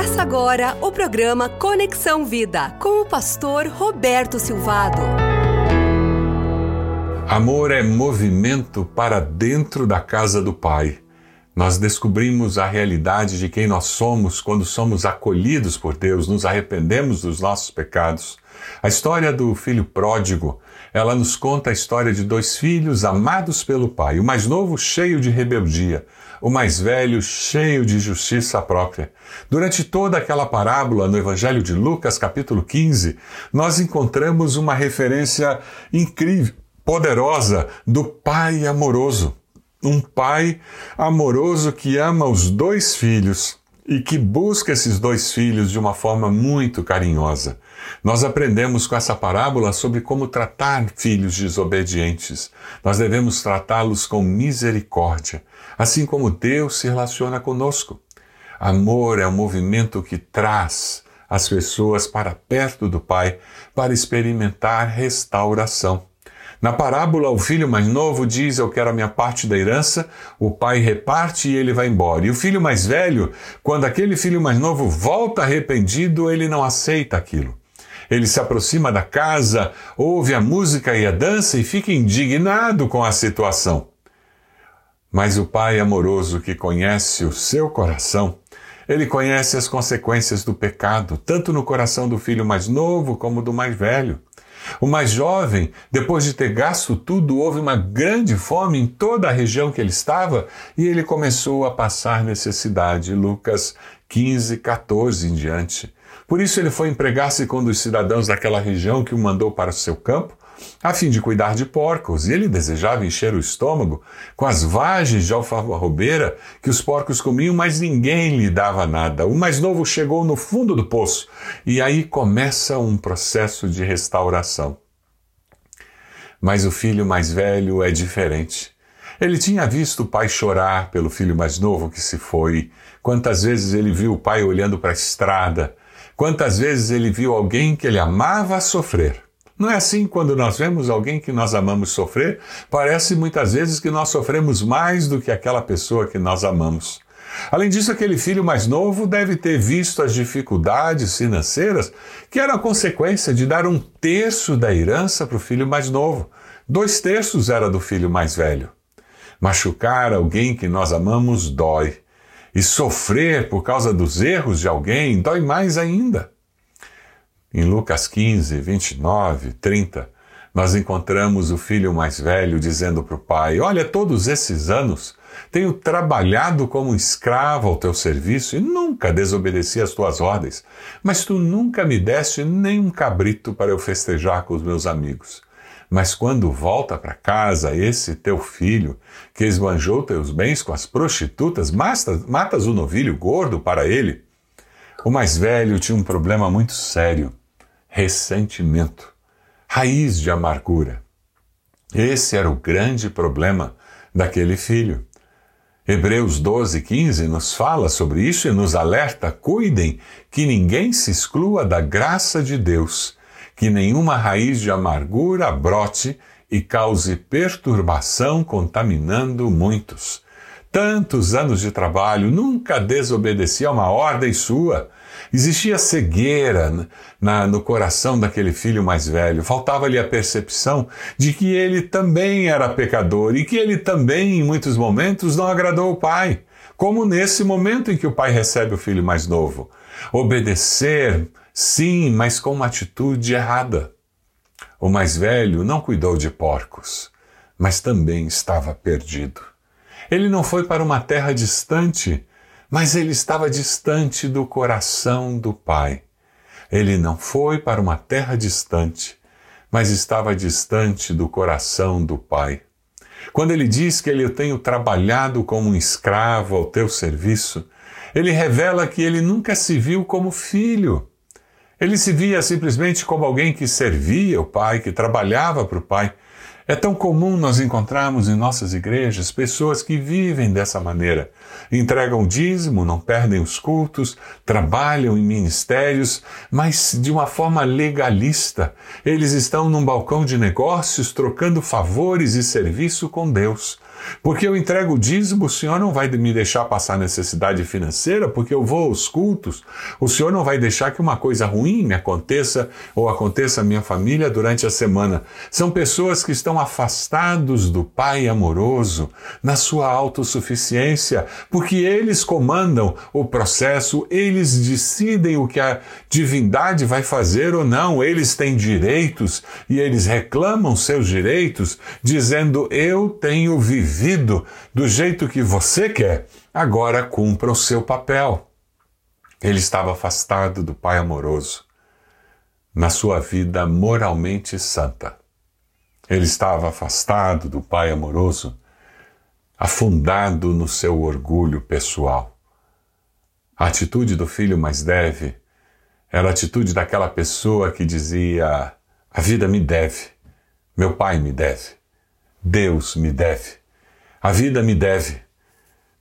Começa agora o programa Conexão Vida com o pastor Roberto Silvado. Amor é movimento para dentro da casa do Pai. Nós descobrimos a realidade de quem nós somos quando somos acolhidos por Deus, nos arrependemos dos nossos pecados. A história do filho pródigo, ela nos conta a história de dois filhos amados pelo pai, o mais novo cheio de rebeldia, o mais velho cheio de justiça própria. Durante toda aquela parábola no Evangelho de Lucas, capítulo 15, nós encontramos uma referência incrível, poderosa do pai amoroso. Um pai amoroso que ama os dois filhos e que busca esses dois filhos de uma forma muito carinhosa. Nós aprendemos com essa parábola sobre como tratar filhos desobedientes. Nós devemos tratá-los com misericórdia, assim como Deus se relaciona conosco. Amor é um movimento que traz as pessoas para perto do Pai para experimentar restauração. Na parábola, o filho mais novo diz: Eu quero a minha parte da herança, o pai reparte e ele vai embora. E o filho mais velho, quando aquele filho mais novo volta arrependido, ele não aceita aquilo. Ele se aproxima da casa, ouve a música e a dança e fica indignado com a situação. Mas o pai amoroso que conhece o seu coração, ele conhece as consequências do pecado, tanto no coração do filho mais novo como do mais velho. O mais jovem, depois de ter gasto tudo, houve uma grande fome em toda a região que ele estava e ele começou a passar necessidade. Lucas 15, 14 em diante. Por isso ele foi empregar-se com um dos cidadãos daquela região que o mandou para o seu campo, a fim de cuidar de porcos, e ele desejava encher o estômago com as vagens de alfarrobeira que os porcos comiam, mas ninguém lhe dava nada. O mais novo chegou no fundo do poço, e aí começa um processo de restauração. Mas o filho mais velho é diferente. Ele tinha visto o pai chorar pelo filho mais novo que se foi. Quantas vezes ele viu o pai olhando para a estrada, Quantas vezes ele viu alguém que ele amava sofrer? Não é assim quando nós vemos alguém que nós amamos sofrer? Parece muitas vezes que nós sofremos mais do que aquela pessoa que nós amamos. Além disso, aquele filho mais novo deve ter visto as dificuldades financeiras que eram a consequência de dar um terço da herança para o filho mais novo. Dois terços era do filho mais velho. Machucar alguém que nós amamos dói. E sofrer por causa dos erros de alguém dói mais ainda. Em Lucas 15, 29, 30, nós encontramos o filho mais velho dizendo para o pai: Olha, todos esses anos tenho trabalhado como escravo ao teu serviço e nunca desobedeci às tuas ordens, mas tu nunca me deste nem um cabrito para eu festejar com os meus amigos. Mas quando volta para casa esse teu filho, que esbanjou teus bens com as prostitutas, matas, matas o novilho gordo para ele. O mais velho tinha um problema muito sério: ressentimento, raiz de amargura. Esse era o grande problema daquele filho. Hebreus 12, 15 nos fala sobre isso e nos alerta: cuidem que ninguém se exclua da graça de Deus que nenhuma raiz de amargura brote e cause perturbação, contaminando muitos. Tantos anos de trabalho, nunca desobedeci a uma ordem sua. Existia cegueira na, no coração daquele filho mais velho. Faltava-lhe a percepção de que ele também era pecador e que ele também, em muitos momentos, não agradou o pai. Como nesse momento em que o pai recebe o filho mais novo. Obedecer Sim, mas com uma atitude errada. O mais velho não cuidou de porcos, mas também estava perdido. Ele não foi para uma terra distante, mas ele estava distante do coração do Pai. Ele não foi para uma terra distante, mas estava distante do coração do Pai. Quando ele diz que ele eu tenho trabalhado como um escravo ao teu serviço, ele revela que ele nunca se viu como filho. Ele se via simplesmente como alguém que servia o Pai, que trabalhava para o Pai. É tão comum nós encontrarmos em nossas igrejas pessoas que vivem dessa maneira. Entregam dízimo, não perdem os cultos, trabalham em ministérios, mas de uma forma legalista. Eles estão num balcão de negócios trocando favores e serviço com Deus. Porque eu entrego o dízimo, o Senhor não vai me deixar passar necessidade financeira, porque eu vou aos cultos. O Senhor não vai deixar que uma coisa ruim me aconteça ou aconteça à minha família durante a semana. São pessoas que estão afastados do Pai amoroso, na sua autossuficiência, porque eles comandam o processo, eles decidem o que a divindade vai fazer ou não, eles têm direitos e eles reclamam seus direitos, dizendo: Eu tenho vivido do jeito que você quer, agora cumpra o seu papel. Ele estava afastado do Pai amoroso, na sua vida moralmente santa. Ele estava afastado do Pai amoroso, afundado no seu orgulho pessoal. A atitude do filho mais deve era a atitude daquela pessoa que dizia: A vida me deve, meu pai me deve, Deus me deve, a vida me deve,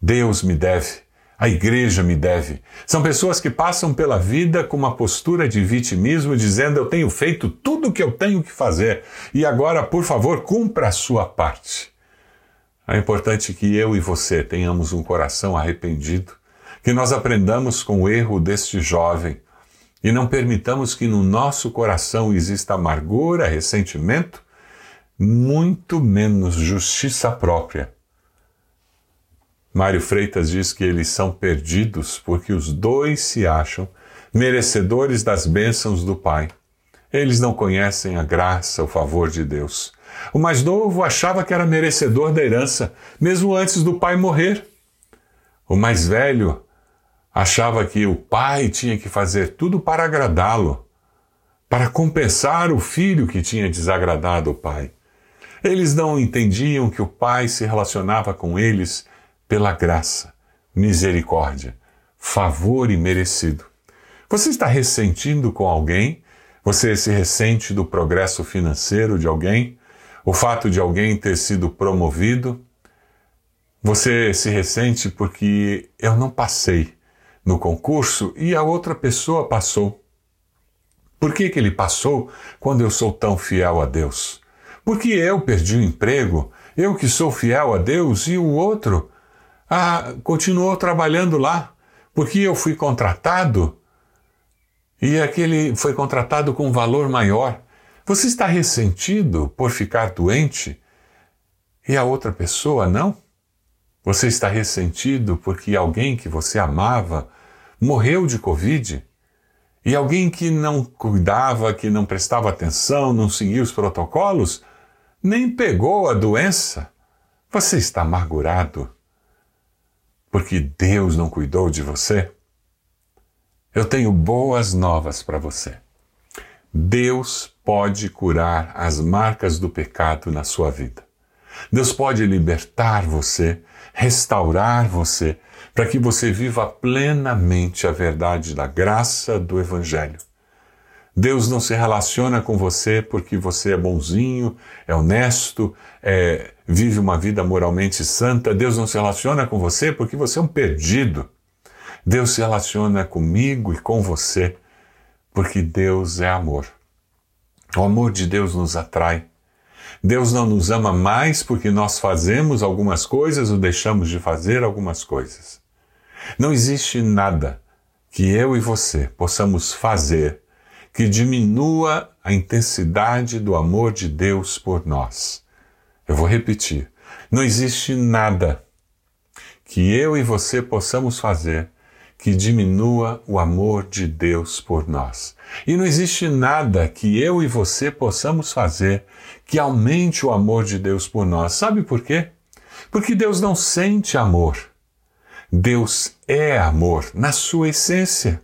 Deus me deve, a igreja me deve. São pessoas que passam pela vida com uma postura de vitimismo, dizendo: Eu tenho feito tudo o que eu tenho que fazer e agora, por favor, cumpra a sua parte. É importante que eu e você tenhamos um coração arrependido, que nós aprendamos com o erro deste jovem e não permitamos que no nosso coração exista amargura, ressentimento, muito menos justiça própria. Mário Freitas diz que eles são perdidos porque os dois se acham merecedores das bênçãos do Pai. Eles não conhecem a graça, o favor de Deus. O mais novo achava que era merecedor da herança, mesmo antes do pai morrer. O mais velho achava que o pai tinha que fazer tudo para agradá-lo, para compensar o filho que tinha desagradado o pai. Eles não entendiam que o pai se relacionava com eles pela graça, misericórdia, favor imerecido. Você está ressentindo com alguém? Você se ressente do progresso financeiro de alguém? O fato de alguém ter sido promovido? Você se ressente porque eu não passei no concurso e a outra pessoa passou. Por que, que ele passou quando eu sou tão fiel a Deus? Porque eu perdi o emprego, eu que sou fiel a Deus e o outro ah, continuou trabalhando lá, porque eu fui contratado e aquele foi contratado com um valor maior. Você está ressentido por ficar doente e a outra pessoa não? Você está ressentido porque alguém que você amava morreu de Covid e alguém que não cuidava, que não prestava atenção, não seguia os protocolos, nem pegou a doença. Você está amargurado porque Deus não cuidou de você? Eu tenho boas novas para você. Deus pode curar as marcas do pecado na sua vida. Deus pode libertar você, restaurar você, para que você viva plenamente a verdade da graça do Evangelho. Deus não se relaciona com você porque você é bonzinho, é honesto, é, vive uma vida moralmente santa. Deus não se relaciona com você porque você é um perdido. Deus se relaciona comigo e com você porque Deus é amor. O amor de Deus nos atrai. Deus não nos ama mais porque nós fazemos algumas coisas ou deixamos de fazer algumas coisas. Não existe nada que eu e você possamos fazer que diminua a intensidade do amor de Deus por nós. Eu vou repetir. Não existe nada que eu e você possamos fazer que diminua o amor de Deus por nós. E não existe nada que eu e você possamos fazer que aumente o amor de Deus por nós. Sabe por quê? Porque Deus não sente amor. Deus é amor na sua essência.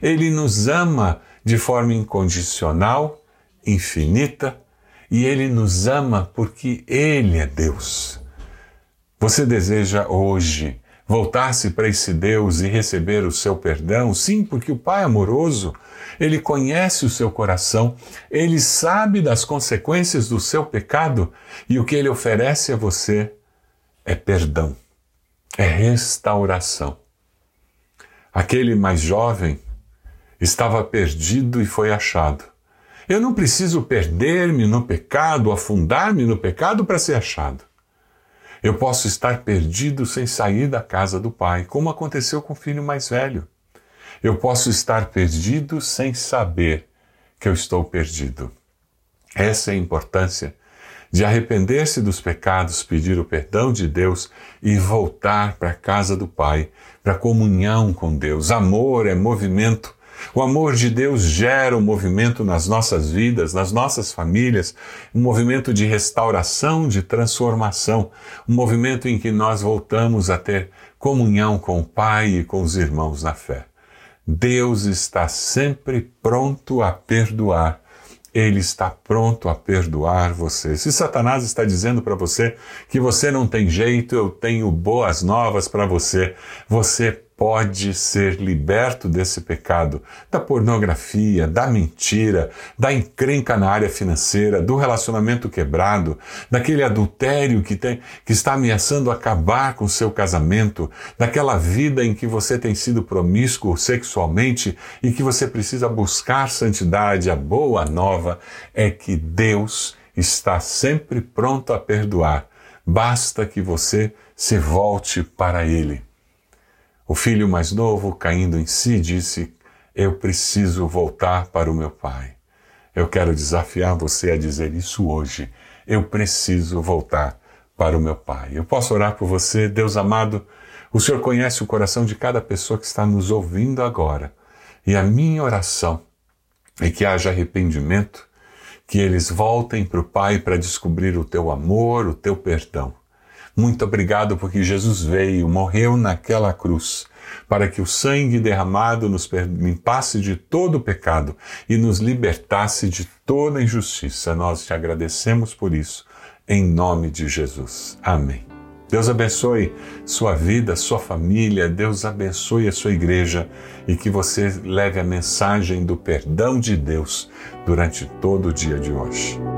Ele nos ama de forma incondicional, infinita, e ele nos ama porque ele é Deus. Você deseja hoje voltar-se para esse Deus e receber o seu perdão? Sim, porque o Pai amoroso, ele conhece o seu coração, ele sabe das consequências do seu pecado e o que ele oferece a você é perdão é restauração. Aquele mais jovem estava perdido e foi achado. Eu não preciso perder-me no pecado, afundar-me no pecado para ser achado. Eu posso estar perdido sem sair da casa do Pai, como aconteceu com o filho mais velho. Eu posso estar perdido sem saber que eu estou perdido. Essa é a importância de arrepender-se dos pecados, pedir o perdão de Deus e voltar para a casa do Pai, para a comunhão com Deus. Amor é movimento. O amor de Deus gera um movimento nas nossas vidas, nas nossas famílias, um movimento de restauração, de transformação, um movimento em que nós voltamos a ter comunhão com o Pai e com os irmãos na fé. Deus está sempre pronto a perdoar ele está pronto a perdoar você. Se Satanás está dizendo para você que você não tem jeito, eu tenho boas novas para você. Você pode ser liberto desse pecado, da pornografia, da mentira, da encrenca na área financeira, do relacionamento quebrado, daquele adultério que, tem, que está ameaçando acabar com seu casamento, daquela vida em que você tem sido promíscuo sexualmente e que você precisa buscar santidade. A boa nova é que Deus está sempre pronto a perdoar. Basta que você se volte para Ele. O filho mais novo, caindo em si, disse: Eu preciso voltar para o meu pai. Eu quero desafiar você a dizer isso hoje. Eu preciso voltar para o meu pai. Eu posso orar por você, Deus amado. O Senhor conhece o coração de cada pessoa que está nos ouvindo agora. E a minha oração é que haja arrependimento, que eles voltem para o Pai para descobrir o teu amor, o teu perdão. Muito obrigado porque Jesus veio, morreu naquela cruz, para que o sangue derramado nos limpasse de todo o pecado e nos libertasse de toda injustiça. Nós te agradecemos por isso, em nome de Jesus. Amém. Deus abençoe sua vida, sua família, Deus abençoe a sua igreja e que você leve a mensagem do perdão de Deus durante todo o dia de hoje.